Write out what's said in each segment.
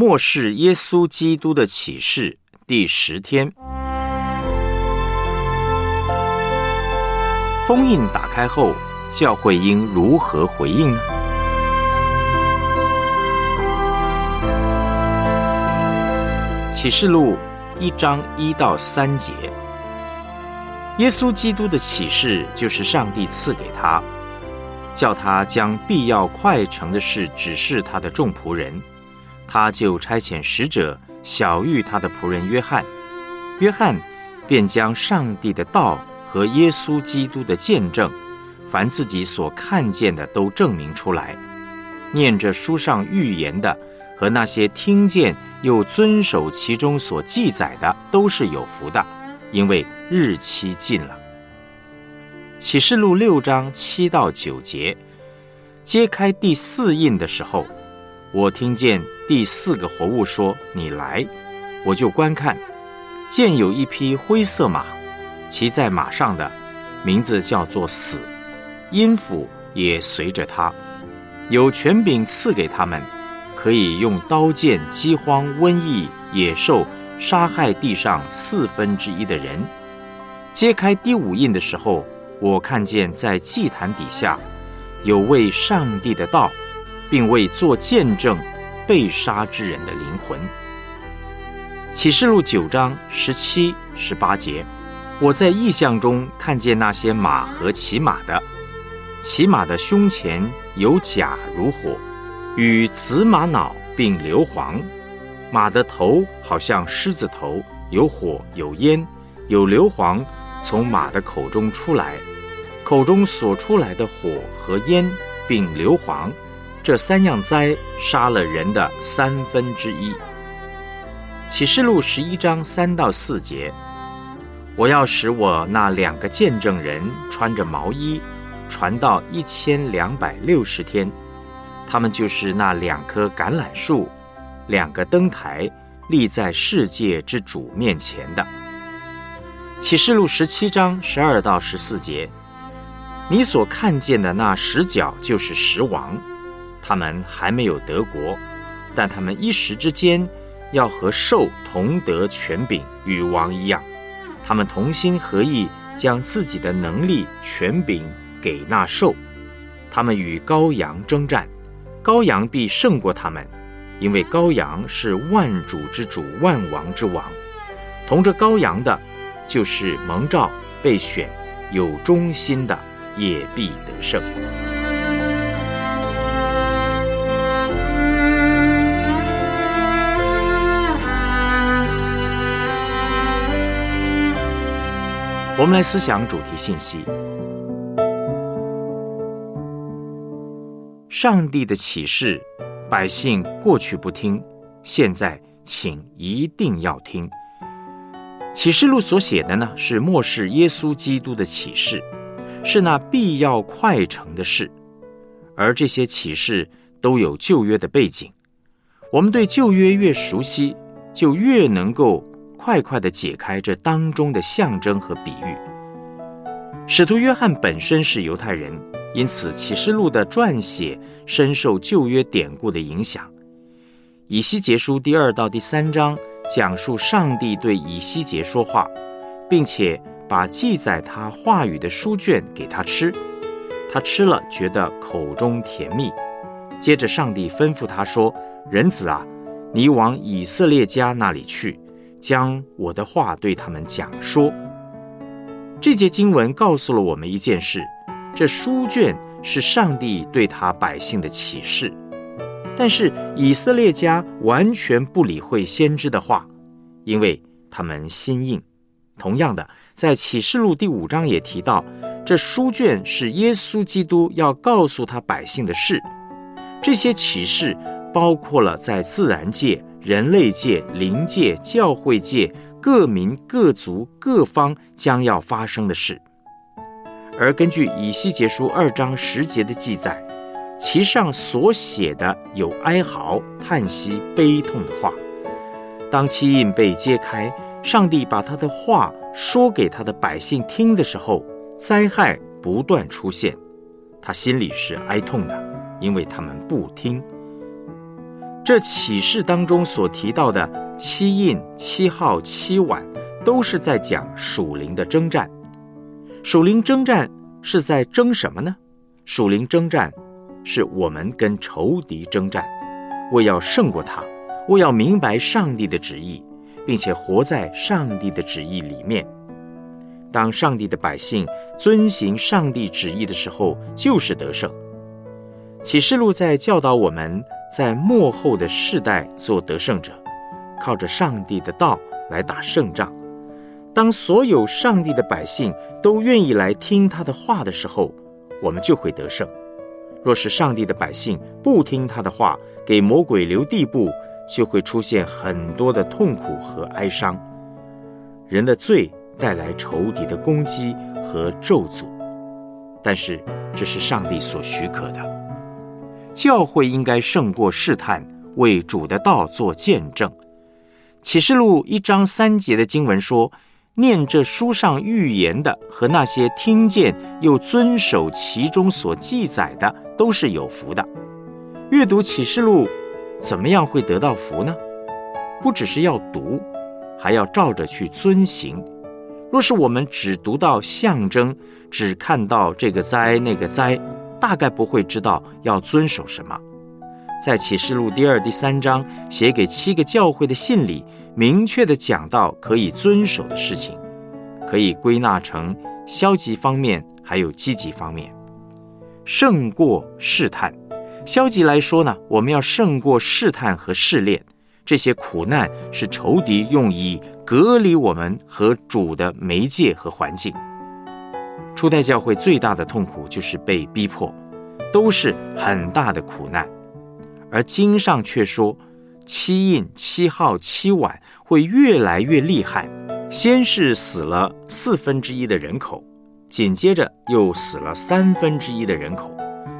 末世耶稣基督的启示第十天，封印打开后，教会应如何回应呢？启示录一章一到三节，耶稣基督的启示就是上帝赐给他，叫他将必要快成的事指示他的众仆人，他就差遣使者晓谕他的仆人约翰，约翰便将上帝的道和耶稣基督的见证，凡自己所看见的都证明出来，念着书上预言的。和那些听见又遵守其中所记载的，都是有福的，因为日期近了。启示录六章七到九节，揭开第四印的时候，我听见第四个活物说：“你来。”我就观看，见有一匹灰色马，骑在马上的名字叫做死，阴府也随着他，有权柄赐给他们。可以用刀剑、饥荒、瘟疫、野兽杀害地上四分之一的人。揭开第五印的时候，我看见在祭坛底下有为上帝的道，并为做见证被杀之人的灵魂。启示录九章十七、十八节，我在异象中看见那些马和骑马的，骑马的胸前有甲如火。与紫玛瑙并硫磺，马的头好像狮子头，有火有烟，有硫磺从马的口中出来，口中所出来的火和烟并硫磺，这三样灾杀了人的三分之一。启示录十一章三到四节，我要使我那两个见证人穿着毛衣，传到一千两百六十天。他们就是那两棵橄榄树，两个灯台立在世界之主面前的。启示录十七章十二到十四节，你所看见的那十角就是十王，他们还没有得国，但他们一时之间要和兽同得权柄，与王一样。他们同心合意，将自己的能力、权柄给那兽，他们与羔羊征战。羔羊必胜过他们，因为羔羊是万主之主、万王之王。同着羔羊的，就是蒙召、被选、有忠心的，也必得胜。我们来思想主题信息。上帝的启示，百姓过去不听，现在请一定要听。启示录所写的呢，是末世耶稣基督的启示，是那必要快成的事。而这些启示都有旧约的背景。我们对旧约越熟悉，就越能够快快的解开这当中的象征和比喻。使徒约翰本身是犹太人。因此，《启示录》的撰写深受旧约典故的影响。以西结书第二到第三章讲述上帝对以西结说话，并且把记载他话语的书卷给他吃，他吃了觉得口中甜蜜。接着，上帝吩咐他说：“人子啊，你往以色列家那里去，将我的话对他们讲说。”这节经文告诉了我们一件事。这书卷是上帝对他百姓的启示，但是以色列家完全不理会先知的话，因为他们心硬。同样的，在启示录第五章也提到，这书卷是耶稣基督要告诉他百姓的事。这些启示包括了在自然界、人类界、灵界、教会界各民各族各方将要发生的事。而根据以西结书二章十节的记载，其上所写的有哀嚎、叹息、悲痛的话。当七印被揭开，上帝把他的话说给他的百姓听的时候，灾害不断出现，他心里是哀痛的，因为他们不听。这启示当中所提到的七印、七号、七碗，都是在讲属灵的征战。属灵征战是在争什么呢？属灵征战是我们跟仇敌征战，为要胜过他，为要明白上帝的旨意，并且活在上帝的旨意里面。当上帝的百姓遵行上帝旨意的时候，就是得胜。启示录在教导我们在末后的世代做得胜者，靠着上帝的道来打胜仗。当所有上帝的百姓都愿意来听他的话的时候，我们就会得胜。若是上帝的百姓不听他的话，给魔鬼留地步，就会出现很多的痛苦和哀伤。人的罪。带来仇敌的攻击和咒诅，但是这是上帝所许可的。教会应该胜过试探，为主的道做见证。启示录一章三节的经文说：“念这书上预言的和那些听见又遵守其中所记载的，都是有福的。”阅读启示录，怎么样会得到福呢？不只是要读，还要照着去遵行。若是我们只读到象征，只看到这个灾那个灾，大概不会知道要遵守什么。在启示录第二、第三章写给七个教会的信里，明确的讲到可以遵守的事情，可以归纳成消极方面，还有积极方面。胜过试探，消极来说呢，我们要胜过试探和试炼。这些苦难是仇敌用以隔离我们和主的媒介和环境。初代教会最大的痛苦就是被逼迫，都是很大的苦难。而经上却说，七印、七号、七碗会越来越厉害。先是死了四分之一的人口，紧接着又死了三分之一的人口，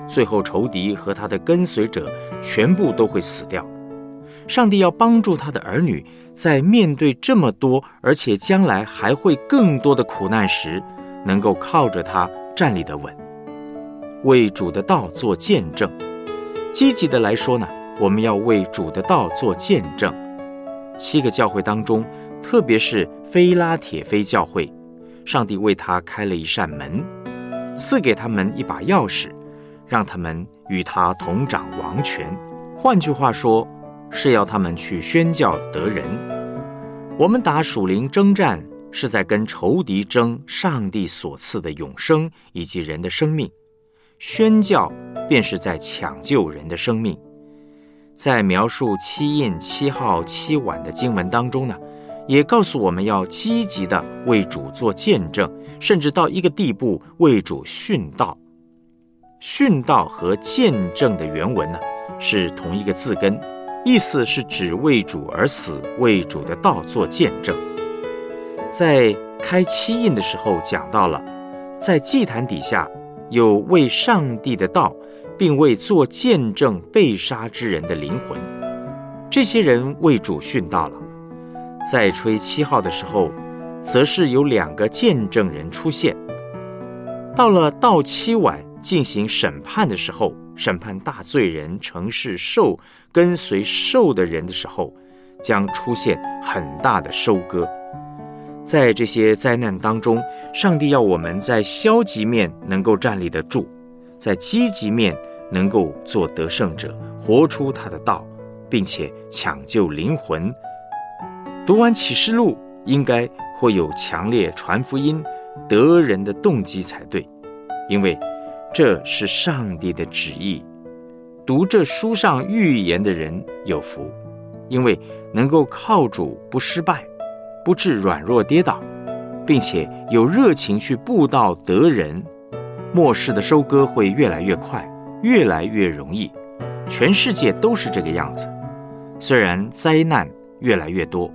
最后仇敌和他的跟随者全部都会死掉。上帝要帮助他的儿女，在面对这么多，而且将来还会更多的苦难时，能够靠着他站立得稳，为主的道做见证。积极的来说呢，我们要为主的道做见证。七个教会当中，特别是菲拉铁菲教会，上帝为他开了一扇门，赐给他们一把钥匙，让他们与他同掌王权。换句话说。是要他们去宣教得人。我们打属灵征战，是在跟仇敌争上帝所赐的永生以及人的生命。宣教便是在抢救人的生命。在描述七印、七号、七碗的经文当中呢，也告诉我们要积极的为主做见证，甚至到一个地步为主殉道。殉道和见证的原文呢，是同一个字根。意思是指为主而死，为主的道做见证。在开七印的时候讲到了，在祭坛底下有为上帝的道，并为做见证被杀之人的灵魂，这些人为主殉道了。在吹七号的时候，则是有两个见证人出现。到了到七晚进行审判的时候。审判大罪人、城市受跟随受的人的时候，将出现很大的收割。在这些灾难当中，上帝要我们在消极面能够站立得住，在积极面能够做得胜者，活出他的道，并且抢救灵魂。读完启示录，应该会有强烈传福音、得人的动机才对，因为。这是上帝的旨意。读这书上预言的人有福，因为能够靠主不失败，不致软弱跌倒，并且有热情去布道得人。末世的收割会越来越快，越来越容易。全世界都是这个样子。虽然灾难越来越多，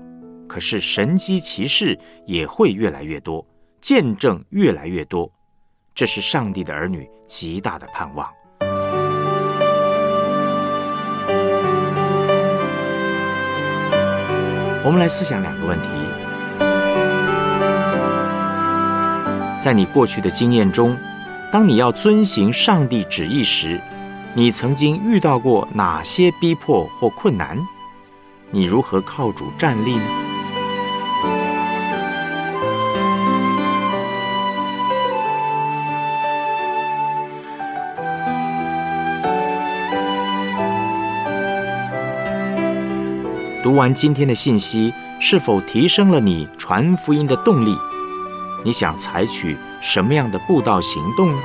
可是神机骑士也会越来越多，见证越来越多。这是上帝的儿女极大的盼望。我们来思想两个问题：在你过去的经验中，当你要遵行上帝旨意时，你曾经遇到过哪些逼迫或困难？你如何靠主站立呢？读完今天的信息，是否提升了你传福音的动力？你想采取什么样的布道行动呢？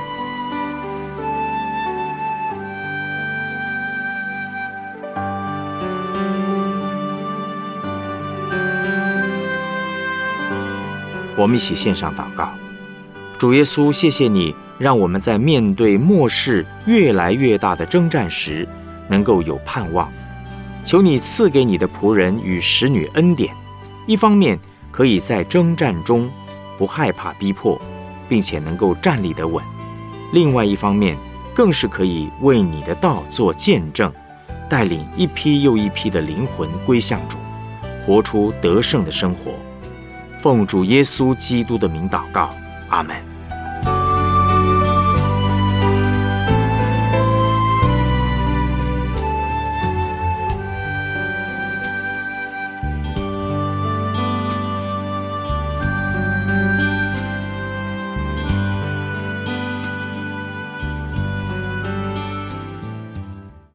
我们一起献上祷告，主耶稣，谢谢你让我们在面对末世越来越大的征战时，能够有盼望。求你赐给你的仆人与使女恩典，一方面可以在征战中不害怕逼迫，并且能够站立得稳；另外一方面，更是可以为你的道做见证，带领一批又一批的灵魂归向主，活出得胜的生活。奉主耶稣基督的名祷告，阿门。